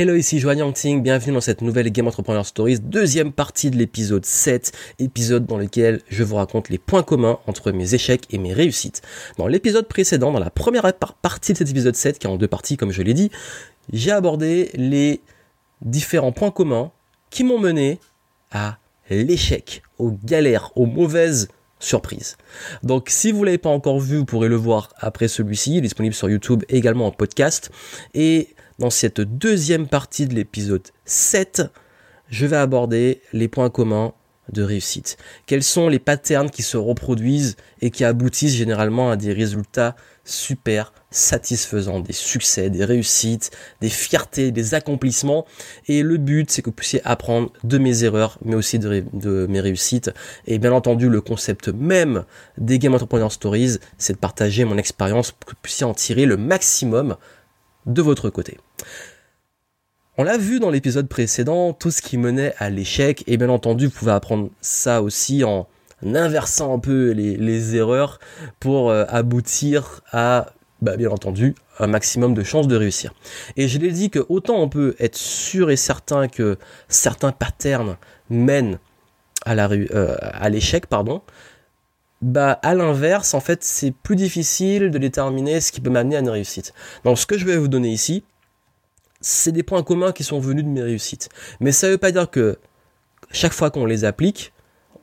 Hello, ici Joanne Yangting, bienvenue dans cette nouvelle Game Entrepreneur Stories, deuxième partie de l'épisode 7, épisode dans lequel je vous raconte les points communs entre mes échecs et mes réussites. Dans l'épisode précédent, dans la première partie de cet épisode 7, qui est en deux parties comme je l'ai dit, j'ai abordé les différents points communs qui m'ont mené à l'échec, aux galères, aux mauvaises surprises. Donc si vous l'avez pas encore vu, vous pourrez le voir après celui-ci, disponible sur YouTube également en podcast. Et dans cette deuxième partie de l'épisode 7, je vais aborder les points communs de réussite. Quels sont les patterns qui se reproduisent et qui aboutissent généralement à des résultats super satisfaisants, des succès, des réussites, des fiertés, des accomplissements. Et le but, c'est que vous puissiez apprendre de mes erreurs, mais aussi de, de mes réussites. Et bien entendu, le concept même des Game Entrepreneur Stories, c'est de partager mon expérience pour que vous puissiez en tirer le maximum de votre côté. On l'a vu dans l'épisode précédent, tout ce qui menait à l'échec, et bien entendu, vous pouvez apprendre ça aussi en inversant un peu les, erreurs pour euh, aboutir à, bah, bien entendu, un maximum de chances de réussir. Et je l'ai dit que autant on peut être sûr et certain que certains patterns mènent à euh, l'échec, pardon, bah à l'inverse, en fait, c'est plus difficile de déterminer ce qui peut m'amener à une réussite. Donc ce que je vais vous donner ici, c'est des points communs qui sont venus de mes réussites. Mais ça ne veut pas dire que chaque fois qu'on les applique,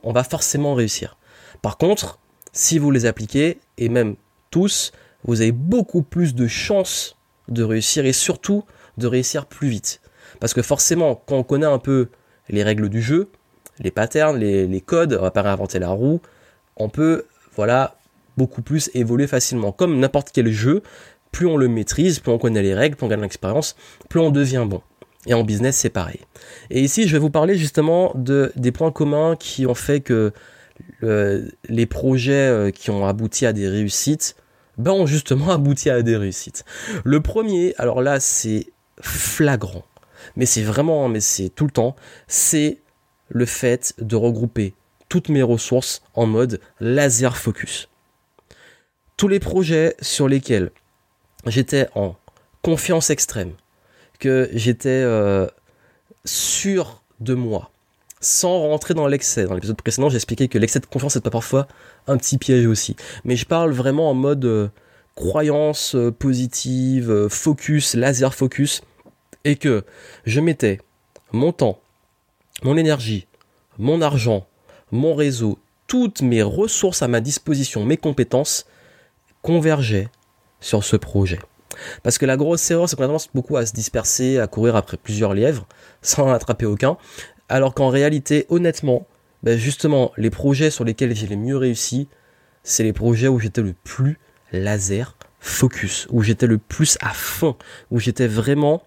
on va forcément réussir. Par contre, si vous les appliquez, et même tous, vous avez beaucoup plus de chances de réussir et surtout de réussir plus vite. Parce que forcément, quand on connaît un peu les règles du jeu, les patterns, les, codes, on va pas réinventer la roue, on peut, voilà, beaucoup plus évoluer facilement. Comme n'importe quel jeu, plus on le maîtrise, plus on connaît les règles, plus on gagne l'expérience, plus on devient bon. Et en business, c'est pareil. Et ici, je vais vous parler justement de, des points communs qui ont fait que les projets euh, qui ont abouti à des réussites, ben, ont justement abouti à des réussites. Le premier, alors là, c'est flagrant. Mais c'est vraiment, mais c'est tout le temps, c'est le fait de regrouper toutes mes ressources en mode laser focus. Tous les projets sur lesquels j'étais en confiance extrême, que j'étais euh, sûr de moi, sans rentrer dans l'excès. Dans l'épisode précédent, j'ai expliqué que l'excès de confiance est parfois un petit piège aussi. Mais je parle vraiment en mode euh, croyance euh, positive, focus, laser focus, et que je mettais mon temps, mon énergie, mon argent, mon réseau, toutes mes ressources à ma disposition, mes compétences convergeaient sur ce projet. Parce que la grosse erreur, c'est qu'on a tendance beaucoup à se disperser, à courir après plusieurs lièvres, sans en attraper aucun. Alors qu'en réalité, honnêtement, ben justement, les projets sur lesquels j'ai le mieux réussi, c'est les projets où j'étais le plus laser focus, où j'étais le plus à fond, où j'étais vraiment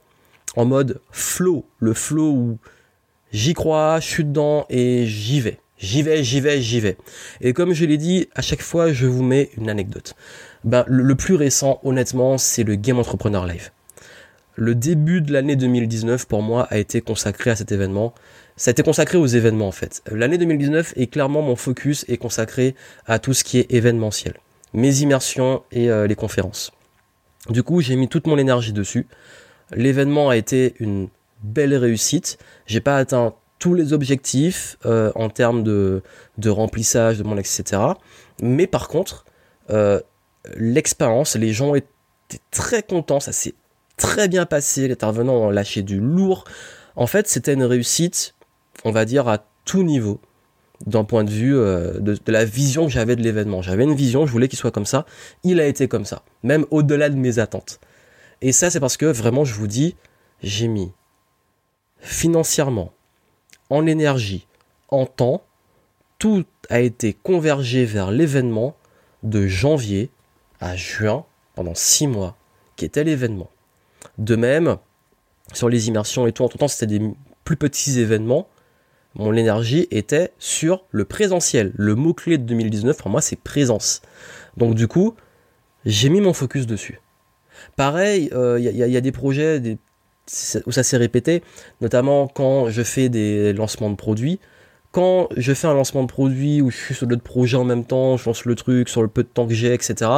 en mode flow, le flow où j'y crois, je suis dedans et j'y vais. J'y vais, j'y vais, j'y vais. Et comme je l'ai dit, à chaque fois, je vous mets une anecdote. Ben, le, plus récent, honnêtement, c'est le Game Entrepreneur Live. Le début de l'année 2019, pour moi, a été consacré à cet événement. Ça a été consacré aux événements, en fait. L'année 2019 est clairement mon focus est consacré à tout ce qui est événementiel. Mes immersions et euh, les conférences. Du coup, j'ai mis toute mon énergie dessus. L'événement a été une belle réussite. J'ai pas atteint tous les objectifs euh, en termes de, de, remplissage, de mon etc. Mais par contre, euh, l'expérience, les gens étaient très contents, ça s'est très bien passé, les intervenants ont lâché du lourd. En fait, c'était une réussite, on va dire, à tout niveau, d'un point de vue euh, de, de, la vision que j'avais de l'événement. J'avais une vision, je voulais qu'il soit comme ça, il a été comme ça, même au-delà de mes attentes. Et ça, c'est parce que vraiment, je vous dis, j'ai mis financièrement, en énergie, en temps, tout a été convergé vers l'événement de janvier à juin pendant six mois, qui était l'événement. De même, sur les immersions et tout, en tout temps, c'était des plus petits événements. Mon énergie était sur le présentiel. Le mot-clé de 2019, pour moi, c'est présence. Donc, du coup, j'ai mis mon focus dessus. Pareil, il euh, y, y, a des projets, des où ça s'est répété, notamment quand je fais des lancements de produits. Quand je fais un lancement de produit où je suis sur d'autres projets en même temps, je lance le truc sur le peu de temps que j'ai, etc.,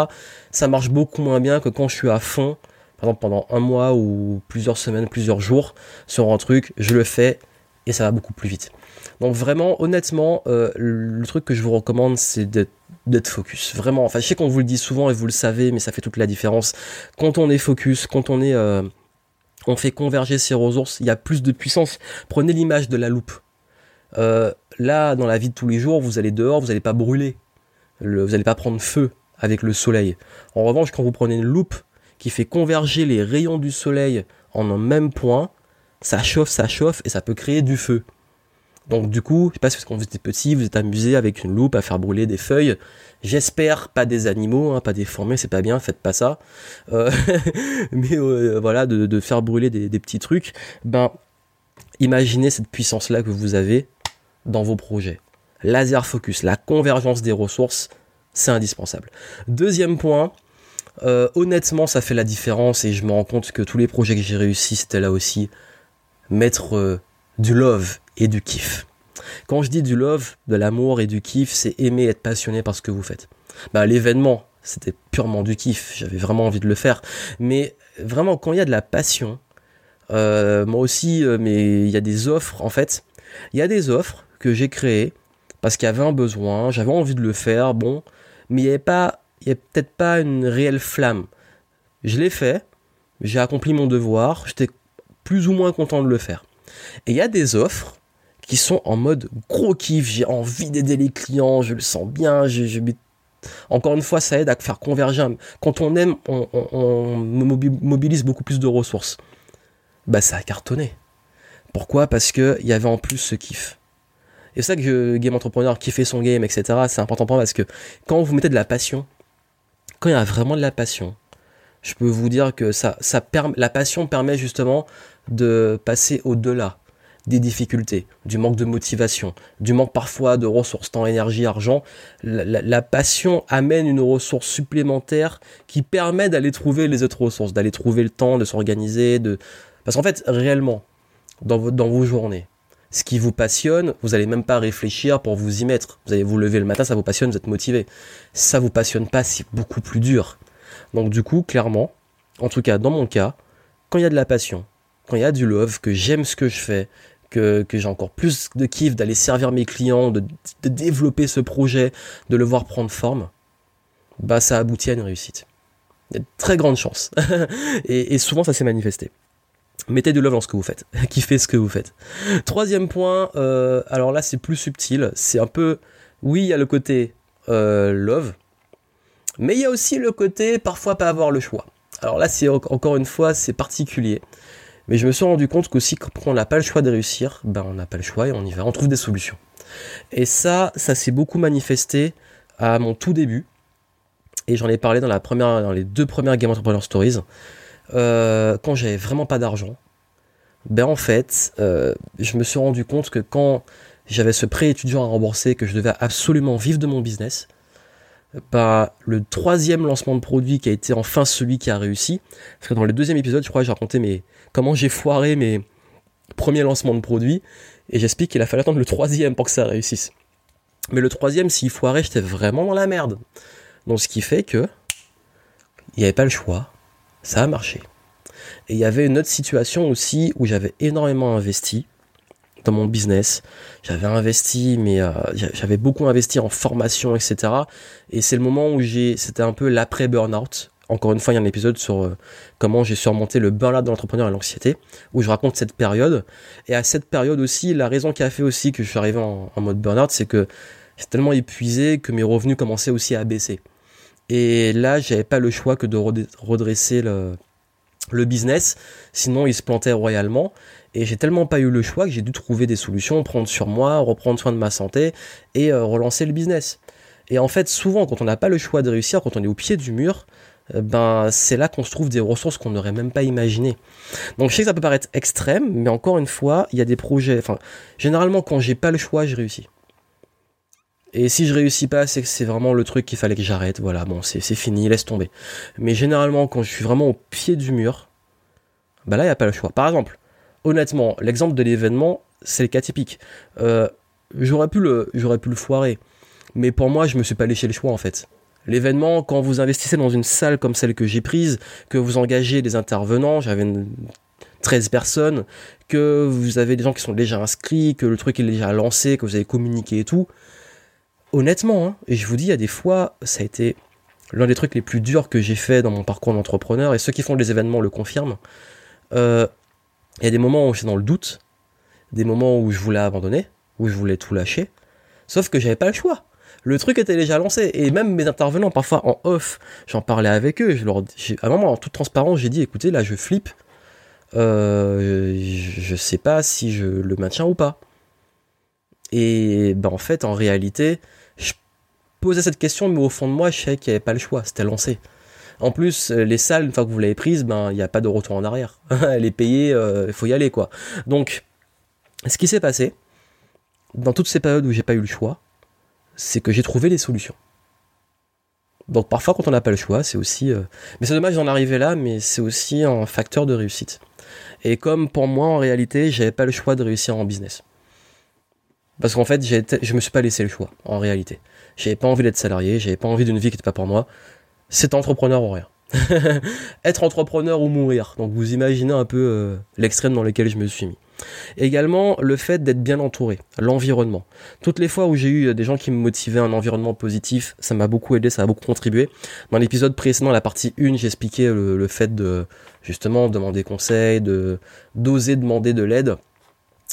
ça marche beaucoup moins bien que quand je suis à fond par exemple pendant un mois ou plusieurs semaines, plusieurs jours sur un truc, je le fais et ça va beaucoup plus vite. Donc vraiment, honnêtement, euh, le truc que je vous recommande, c'est d'être focus. Vraiment, enfin je sais qu'on vous le dit souvent et vous le savez, mais ça fait toute la différence. Quand on est focus, quand on est... Euh, on fait converger ses ressources, il y a plus de puissance. Prenez l'image de la loupe. Euh, là, dans la vie de tous les jours, vous allez dehors, vous n'allez pas brûler. vous n'allez pas prendre feu avec le soleil. En revanche, quand vous prenez une loupe qui fait converger les rayons du soleil en un même point, ça chauffe, ça chauffe et ça peut créer du feu. Donc du coup, je sais pas si quand vous étiez petit, vous êtes amusé avec une loupe à faire brûler des feuilles. J'espère pas des animaux, hein, pas déformés, c'est pas bien, faites pas ça. Euh, mais euh, voilà, de, faire brûler des, petits trucs. Ben, imaginez cette puissance-là que vous avez dans vos projets. Laser focus, la convergence des ressources, c'est indispensable. Deuxième point, euh, honnêtement, ça fait la différence et je me rends compte que tous les projets que j'ai réussi, c'était là aussi mettre du love et du kiff. Quand je dis du love, de l'amour et du kiff, c'est aimer être passionné par ce que vous faites. Bah, l'événement, c'était purement du kiff, j'avais vraiment envie de le faire. Mais vraiment, quand il y a de la passion, euh, moi aussi, euh, mais il y a des offres, en fait, il y a des offres que j'ai créées parce qu'il y avait un besoin, j'avais envie de le faire, bon, mais il n'y avait pas, y avait peut-être pas une réelle flamme. Je l'ai fait, j'ai accompli mon devoir, j'étais plus ou moins content de le faire. Et il y a des offres qui sont en mode gros kiff, j'ai envie d'aider les clients, je le sens bien, je, encore une fois, ça aide à faire converger. Quand on aime, on, mobilise beaucoup plus de ressources. Bah, ça a cartonné. Pourquoi? Parce qu'il y avait en plus ce kiff. Et c'est ça que Game Entrepreneur kiffer son game, etc. C'est important pour moi parce que quand vous mettez de la passion, quand il y a vraiment de la passion, je peux vous dire que la passion permet justement de passer au-delà des difficultés, du manque de motivation, du manque parfois de ressources, temps, énergie, argent, la, passion amène une ressource supplémentaire qui permet d'aller trouver les autres ressources, d'aller trouver le temps, de s'organiser, de... Parce qu'en fait, réellement, dans vos, dans vos journées, ce qui vous passionne, vous n'allez même pas réfléchir pour vous y mettre. Vous allez vous lever le matin, ça vous passionne, vous êtes motivé. ça vous passionne pas, c'est beaucoup plus dur. Donc du coup, clairement, en tout cas dans mon cas, quand il y a de la passion, quand il y a du love, que j'aime ce que je fais, que, j'ai encore plus de kiff d'aller servir mes clients, de, développer ce projet, de le voir prendre forme, bah ça aboutit à une réussite. Il y a de très grandes chances. et, souvent ça s'est manifesté. Mettez du love dans ce que vous faites. Kiffez ce que vous faites. Troisième point, euh, alors là c'est plus subtil. C'est un peu, oui, il y a le côté euh, love, mais il y a aussi le côté parfois pas avoir le choix. Alors là c'est encore une fois c'est particulier. Mais je me suis rendu compte qu'aussi quand on n'a pas le choix de réussir, ben on n'a pas le choix et on y va, on trouve des solutions. Et ça, ça s'est beaucoup manifesté à mon tout début. Et j'en ai parlé dans, les deux premières Game Entrepreneur Stories. Euh, quand j'avais vraiment pas d'argent, ben en fait, euh, je me suis rendu compte que quand j'avais ce prêt étudiant à rembourser, que je devais absolument vivre de mon business, bah, le troisième lancement de produit qui a été enfin celui qui a réussi. Parce que dans le deuxième épisode, je crois que j'ai raconté mes, comment j'ai foiré mes premiers lancements de produits, et j'explique qu'il a fallu attendre le troisième pour que ça réussisse. Mais le troisième, s'il foirait, j'étais vraiment dans la merde. Donc ce qui fait que il n'y avait pas le choix, ça a marché. Et il y avait une autre situation aussi où j'avais énormément investi dans mon business. J'avais investi, mais euh, j'avais beaucoup investi en formation, etc. Et c'est le moment où j'ai, c'était un peu l'après burnout. Encore une fois, il y a un épisode sur euh, comment j'ai surmonté le burn-out de l'entrepreneur et l'anxiété, où je raconte cette période. Et à cette période aussi, la raison qui a fait aussi que je suis arrivé en, mode burn-out, c'est que j'étais tellement épuisé que mes revenus commençaient aussi à baisser. Et là, j'avais pas le choix que de redresser le, le business, sinon il se plantait royalement. Et j'ai tellement pas eu le choix que j'ai dû trouver des solutions, prendre sur moi, reprendre soin de ma santé et euh, relancer le business. Et en fait, souvent, quand on n'a pas le choix de réussir, quand on est au pied du mur, euh, ben c'est là qu'on se trouve des ressources qu'on n'aurait même pas imaginées. Donc je sais que ça peut paraître extrême, mais encore une fois, il y a des projets. Enfin, généralement quand j'ai pas le choix, je réussis. Et si je réussis pas, c'est que c'est vraiment le truc qu'il fallait que j'arrête. Voilà, bon, c'est fini, laisse tomber. Mais généralement, quand je suis vraiment au pied du mur, bah là, il n'y a pas le choix. Par exemple, honnêtement, l'exemple de l'événement, c'est le cas typique. Euh, j'aurais pu le, j'aurais pu le foirer. Mais pour moi, je me suis pas léché le choix en fait. L'événement, quand vous investissez dans une salle comme celle que j'ai prise, que vous engagez des intervenants, j'avais 13 personnes, que vous avez des gens qui sont déjà inscrits, que le truc est déjà lancé, que vous avez communiqué et tout. Honnêtement, hein, et je vous dis, il y a des fois, ça a été l'un des trucs les plus durs que j'ai fait dans mon parcours d'entrepreneur, et ceux qui font des événements le confirment. Euh, il y a des moments où j'étais dans le doute, des moments où je voulais abandonner, où je voulais tout lâcher, sauf que j'avais pas le choix. Le truc était déjà lancé, et même mes intervenants, parfois en off, j'en parlais avec eux, je leur, à un moment, en toute transparence, j'ai dit, écoutez, là, je flippe, euh, je sais pas si je le maintiens ou pas. Et ben en fait, en réalité, je posais cette question, mais au fond de moi, je savais qu'il n'y avait pas le choix, c'était lancé. En plus, les salles, une fois que vous l'avez prise, ben il n'y a pas de retour en arrière. Elle est payée, euh, il faut y aller quoi. Donc, ce qui s'est passé, dans toutes ces périodes où j'ai pas eu le choix, c'est que j'ai trouvé des solutions. Donc parfois quand on n'a pas le choix, c'est aussi... Euh, mais c'est dommage d'en arriver là, mais c'est aussi un facteur de réussite. Et comme pour moi, en réalité, j'avais pas le choix de réussir en business. Parce qu'en fait, je me suis pas laissé le choix, en réalité. J'avais pas envie d'être salarié, j'avais pas envie d'une vie qui n'était pas pour moi. C'est entrepreneur ou rien. Être entrepreneur ou mourir. Donc vous imaginez un peu euh, l'extrême dans lequel je me suis mis. Également, le fait d'être bien entouré, l'environnement. Toutes les fois où j'ai eu des gens qui me motivaient un environnement positif, ça m'a beaucoup aidé, ça a beaucoup contribué. Dans l'épisode précédent, la partie 1, j'expliquais le, le fait de justement demander conseil, de d'oser demander de l'aide.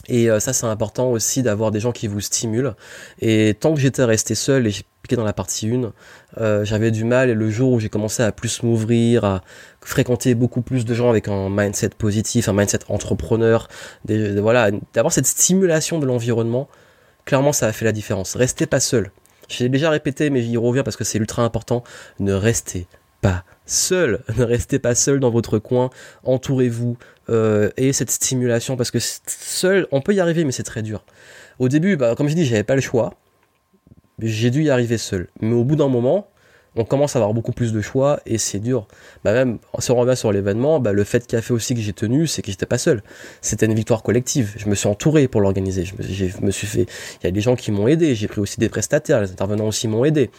Et euh, ça, c'est important aussi d'avoir des gens qui vous stimulent. Et tant que j'étais resté seul, et piqué dans la partie 1, euh, j'avais du mal. Et le jour où j'ai commencé à plus m'ouvrir, à fréquenter beaucoup plus de gens avec un mindset positif, un mindset entrepreneur, voilà, d'avoir cette stimulation de l'environnement, clairement, ça a fait la différence. Restez pas seul. J'ai déjà répété, mais j'y reviens parce que c'est ultra important. Ne restez pas seul. Ne restez pas seul dans votre coin. Entourez-vous euh, et cette stimulation parce que seul, on peut y arriver, mais c'est très dur. Au début, bah, comme je dis, j'avais pas le choix. J'ai dû y arriver seul. Mais au bout d'un moment, on commence à avoir beaucoup plus de choix et c'est dur. Bah même, si on revient sur l'événement, bah le fait qui a fait aussi que j'ai tenu, c'est que j'étais pas seul. C'était une victoire collective. Je me suis entouré pour l'organiser. Je me, me suis fait, il y a des gens qui m'ont aidé. J'ai pris aussi des prestataires. Les intervenants aussi m'ont aidé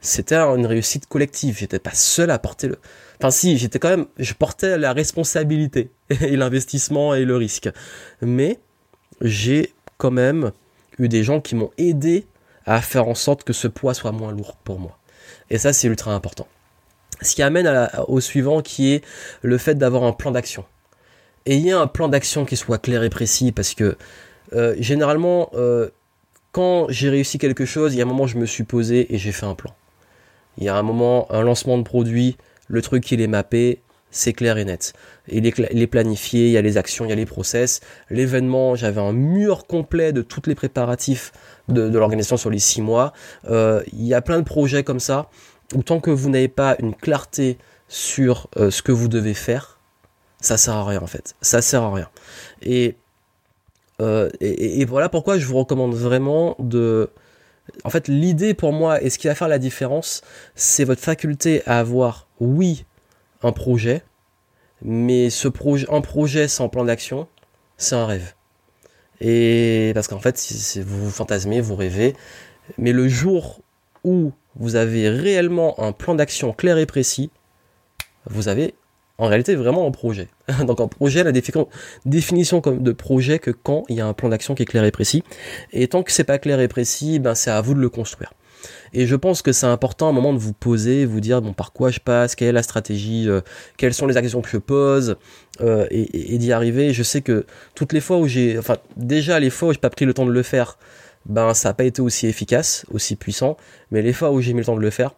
c'était une réussite collective. J'étais pas seul à porter le. Enfin, si, j'étais quand même, je portais la responsabilité et l'investissement et le risque. Mais j'ai quand même eu des gens qui m'ont aidé à faire en sorte que ce poids soit moins lourd pour moi. Et ça, c'est ultra important. Ce qui amène au suivant, qui est le fait d'avoir un plan d'action. Ayez un plan d'action qui soit clair et précis, parce que euh, généralement, euh, quand j'ai réussi quelque chose, il y a un moment, je me suis posé et j'ai fait un plan. Il y a un moment, un lancement de produit, le truc il est mappé, c'est clair et net. Il est, planifié, il y a les actions, il y a les process. L'événement, j'avais un mur complet de tous les préparatifs de, l'organisation sur les six mois. Euh, il y a plein de projets comme ça, où tant que vous n'avez pas une clarté sur euh, ce que vous devez faire, ça sert à rien en fait. Ça sert à rien. Et, euh, et voilà pourquoi je vous recommande vraiment de en fait, l'idée pour moi, et ce qui va faire la différence, c'est votre faculté à avoir, oui, un projet, mais ce projet, un projet sans plan d'action, c'est un rêve. Et parce qu'en fait, si vous fantasmez, vous rêvez, mais le jour où vous avez réellement un plan d'action clair et précis, vous avez en réalité vraiment un projet. Donc un projet, la définition de projet que quand il y a un plan d'action qui est clair et précis. Et tant que c'est pas clair et précis, ben c'est à vous de le construire. Et je pense que c'est important à un moment de vous poser, vous dire bon par quoi je passe, quelle est la stratégie, euh, quelles sont les actions que je pose, euh, et, d'y arriver. Je sais que toutes les fois où j'ai, enfin déjà les fois où j'ai pas pris le temps de le faire, ben ça n'a pas été aussi efficace, aussi puissant. Mais les fois où j'ai mis le temps de le faire,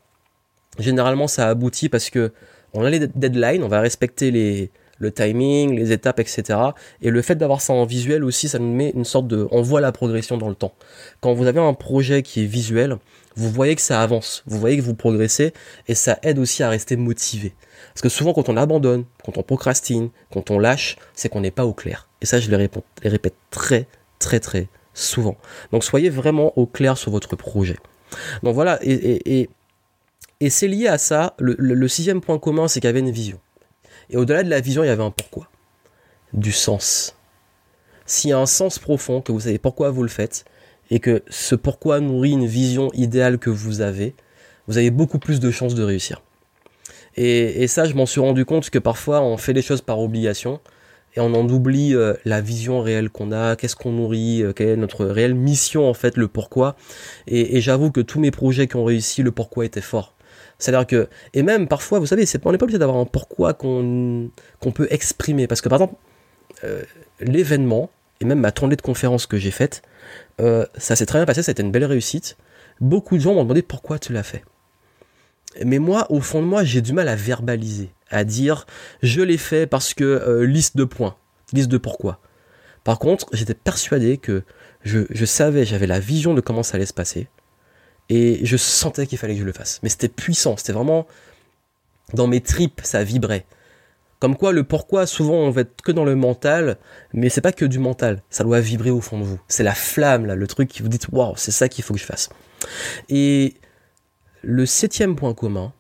généralement ça aboutit parce que on a les deadlines, on va respecter les, le timing, les étapes, etc. Et le fait d'avoir ça en visuel aussi, ça nous met une sorte de, on voit la progression dans le temps. Quand vous avez un projet qui est visuel, vous voyez que ça avance, vous voyez que vous progressez, et ça aide aussi à rester motivé. Parce que souvent, quand on abandonne, quand on procrastine, quand on lâche, c'est qu'on n'est pas au clair. Et ça, je le répète, les répète très, très, très souvent. Donc, soyez vraiment au clair sur votre projet. Donc voilà, et, et et c'est lié à ça, le, sixième point commun, c'est qu'il y avait une vision. Et au-delà de la vision, il y avait un pourquoi. Du sens. S'il y a un sens profond, que vous savez pourquoi vous le faites, et que ce pourquoi nourrit une vision idéale que vous avez, vous avez beaucoup plus de chances de réussir. Et, ça, je m'en suis rendu compte que parfois on fait les choses par obligation et on en oublie euh, la vision réelle qu'on a, qu'est-ce qu'on nourrit, euh, quelle est notre réelle mission en fait, le pourquoi. Et, j'avoue que tous mes projets qui ont réussi, le pourquoi était fort. C'est-à-dire que, et même parfois, vous savez, c'est, on n'est pas obligé d'avoir un pourquoi qu'on, qu'on peut exprimer. Parce que par exemple, euh, l'événement, et même ma tournée de conférence que j'ai faite, ça s'est très bien passé, ça a été une belle réussite. Beaucoup de gens m'ont demandé pourquoi tu l'as fait. Mais moi, au fond de moi, j'ai du mal à verbaliser, à dire je l'ai fait parce que euh, liste de points, liste de pourquoi. Par contre, j'étais persuadé que je, savais, j'avais la vision de comment ça allait se passer, et je sentais qu'il fallait que je le fasse. Mais c'était puissant, c'était vraiment dans mes tripes, ça vibrait. Comme quoi, le pourquoi, souvent, on va être que dans le mental, mais c'est pas que du mental, ça doit vibrer au fond de vous. C'est la flamme, là, le truc qui vous dit, waouh, c'est ça qu'il faut que je fasse. Et le septième point commun,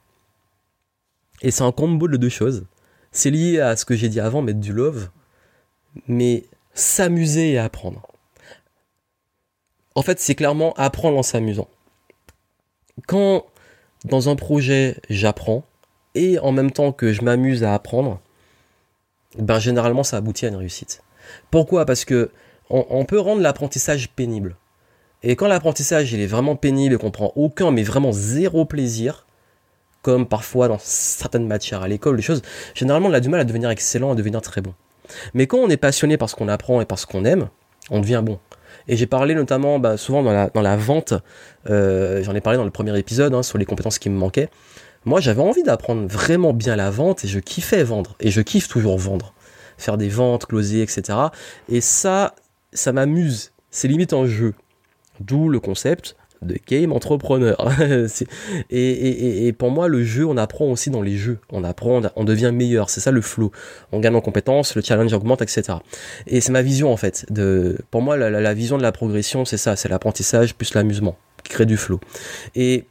et c'est un combo de deux choses, c'est lié à ce que j'ai dit avant, mettre du love, mais s'amuser et apprendre. En fait, c'est clairement apprendre en s'amusant. Quand dans un projet j'apprends et en même temps que je m'amuse à apprendre, ben généralement ça aboutit à une réussite. Pourquoi? Parce que on peut rendre l'apprentissage pénible. Et quand l'apprentissage est vraiment pénible et qu'on prend aucun, mais vraiment zéro plaisir, comme parfois dans certaines matières à l'école, les choses, généralement on a du mal à devenir excellent, à devenir très bon. Mais quand on est passionné par ce qu'on apprend et par ce qu'on aime, on devient bon. Et j'ai parlé notamment bah, souvent dans la, vente, euh, j'en ai parlé dans le premier épisode hein, sur les compétences qui me manquaient. Moi j'avais envie d'apprendre vraiment bien la vente et je kiffais vendre. Et je kiffe toujours vendre. Faire des ventes, closer, etc. Et ça, ça m'amuse. C'est limite un jeu. D'où le concept de game entrepreneur. et, pour moi, le jeu, on apprend aussi dans les jeux. On apprend, on devient meilleur. C'est ça le flow. On gagne en compétences, le challenge augmente, etc. Et c'est ma vision en fait. De, pour moi, la, vision de la progression, c'est ça. C'est l'apprentissage plus l'amusement qui crée du flow. Et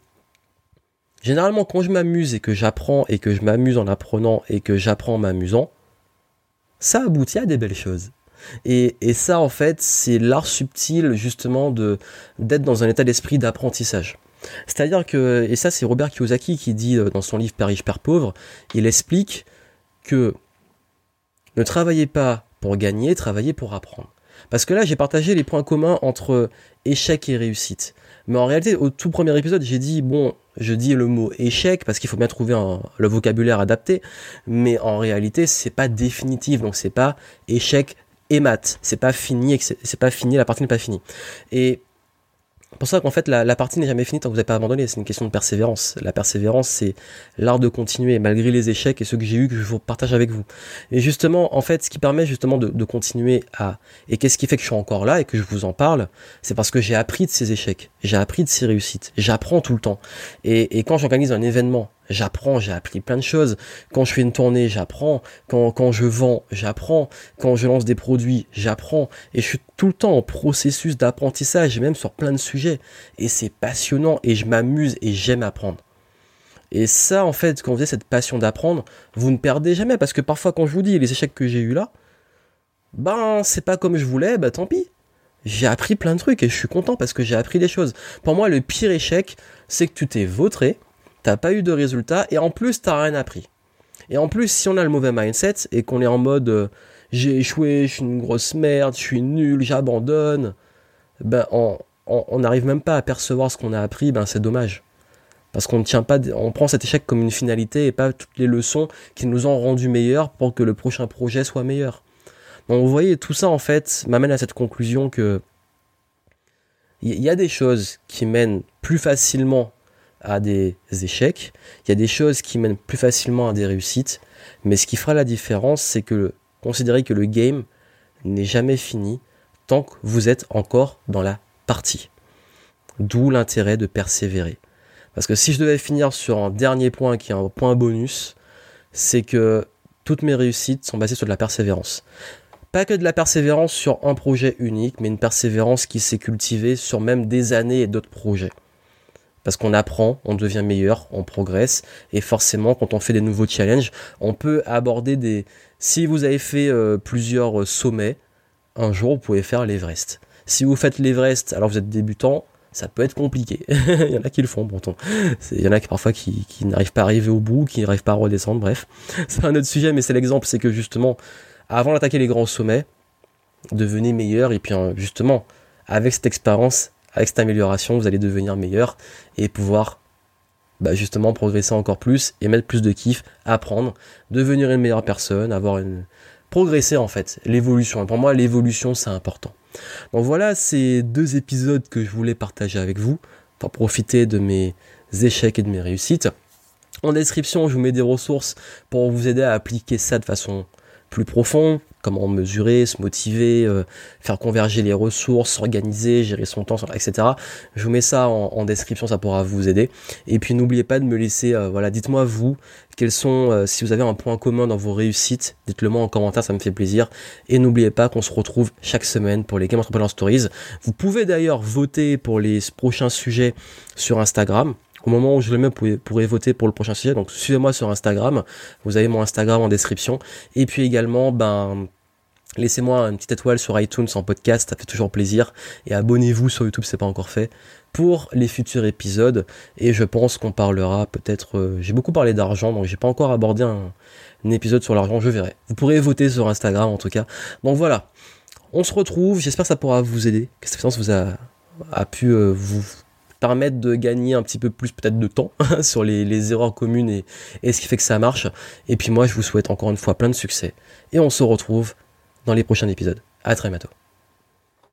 généralement, quand je m'amuse et que j'apprends et que je m'amuse en apprenant et que j'apprends en m'amusant, ça aboutit à des belles choses. Et, ça, en fait, c'est l'art subtil, justement, de d'être dans un état d'esprit d'apprentissage. C'est-à-dire que, et ça, c'est Robert Kiyosaki qui dit euh, dans son livre Père riche, Père pauvre, il explique que ne travaillez pas pour gagner, travaillez pour apprendre. Parce que là, j'ai partagé les points communs entre échec et réussite. Mais en réalité, au tout premier épisode, j'ai dit, bon, je dis le mot échec parce qu'il faut bien trouver le vocabulaire adapté. Mais en réalité, c'est pas définitif. Donc, c'est pas échec et mat. C'est pas fini, c'est pas fini, la partie n'est pas finie. Et pour ça qu'en fait la, partie n'est jamais finie tant que vous n'avez pas abandonné. C'est une question de persévérance. La persévérance, c'est l'art de continuer malgré les échecs et ceux que j'ai eu que je vous partage avec vous. Et justement, en fait, ce qui permet justement de, continuer à et qu'est-ce qui fait que je suis encore là et que je vous en parle, c'est parce que j'ai appris de ces échecs, j'ai appris de ces réussites, j'apprends tout le temps. Et quand j'organise un événement, j'apprends, j'ai appris plein de choses. Quand je fais une tournée, j'apprends. Quand, je vends, j'apprends. Quand je lance des produits, j'apprends. Et je suis tout le temps en processus d'apprentissage, même sur plein de sujets. Et c'est passionnant et je m'amuse et j'aime apprendre. Et ça, en fait, quand vous avez cette passion d'apprendre, vous ne perdez jamais. Parce que parfois, quand je vous dis les échecs que j'ai eu là, ben, c'est pas comme je voulais, ben tant pis. J'ai appris plein de trucs et je suis content parce que j'ai appris des choses. Pour moi, le pire échec, c'est que tu t'es vautré, t'as pas eu de résultat et en plus t'as rien appris. Et en plus, si on a le mauvais mindset et qu'on est en mode euh, j'ai échoué, je suis une grosse merde, je suis nul, j'abandonne, ben on n'arrive même pas à percevoir ce qu'on a appris, ben c'est dommage. Parce qu'on ne tient pas, on prend cet échec comme une finalité et pas toutes les leçons qui nous ont rendu meilleurs pour que le prochain projet soit meilleur. Donc vous voyez, tout ça en fait m'amène à cette conclusion que il y a des choses qui mènent plus facilement à des échecs, il y a des choses qui mènent plus facilement à des réussites, mais ce qui fera la différence, c'est que considérer que le game n'est jamais fini tant que vous êtes encore dans la partie. D'où l'intérêt de persévérer. Parce que si je devais finir sur un dernier point qui est un point bonus, c'est que toutes mes réussites sont basées sur de la persévérance. Pas que de la persévérance sur un projet unique, mais une persévérance qui s'est cultivée sur même des années et d'autres projets parce qu'on apprend, on devient meilleur, on progresse, et forcément quand on fait des nouveaux challenges, on peut aborder des... Si vous avez fait euh, plusieurs sommets, un jour vous pouvez faire l'Everest. Si vous faites l'Everest alors vous êtes débutant, ça peut être compliqué. il y en a qui le font, pourtant. Il y en a qui parfois qui, qui n'arrivent pas à arriver au bout, qui n'arrivent pas à redescendre, bref. C'est un autre sujet, mais c'est l'exemple, c'est que justement, avant d'attaquer les grands sommets, devenez meilleur, et puis hein, justement, avec cette expérience, avec cette amélioration, vous allez devenir meilleur et pouvoir bah, justement progresser encore plus et mettre plus de kiff, apprendre, devenir une meilleure personne, avoir une progresser en fait, l'évolution. Pour moi, l'évolution c'est important. Donc voilà ces deux épisodes que je voulais partager avec vous pour profiter de mes échecs et de mes réussites. En description, je vous mets des ressources pour vous aider à appliquer ça de façon plus profonde, comment mesurer, se motiver, euh, faire converger les ressources, s'organiser, gérer son temps, etc. Je vous mets ça en, description, ça pourra vous aider. Et puis n'oubliez pas de me laisser, euh, voilà, dites-moi vous, quels sont, euh, si vous avez un point commun dans vos réussites, dites-le moi en commentaire, ça me fait plaisir. Et n'oubliez pas qu'on se retrouve chaque semaine pour les Game Entrepreneur Stories. Vous pouvez d'ailleurs voter pour les prochains sujets sur Instagram. Au moment où je le mets, vous pourrez voter pour le prochain sujet. Donc suivez-moi sur Instagram. Vous avez mon Instagram en description. Et puis également, ben, laissez-moi une petite étoile sur iTunes en podcast, ça fait toujours plaisir. Et abonnez-vous sur YouTube, c'est pas encore fait, pour les futurs épisodes. Et je pense qu'on parlera peut-être. Euh, j'ai beaucoup parlé d'argent, donc j'ai pas encore abordé un, épisode sur l'argent. Je verrai. Vous pourrez voter sur Instagram en tout cas. Donc voilà. On se retrouve. J'espère que ça pourra vous aider. Que cette expérience vous a, a pu euh, vous permettre de gagner un petit peu plus peut-être de temps sur les, erreurs communes et, et ce qui fait que ça marche. Et puis moi, je vous souhaite encore une fois plein de succès. Et on se retrouve dans les prochains épisodes. À très bientôt.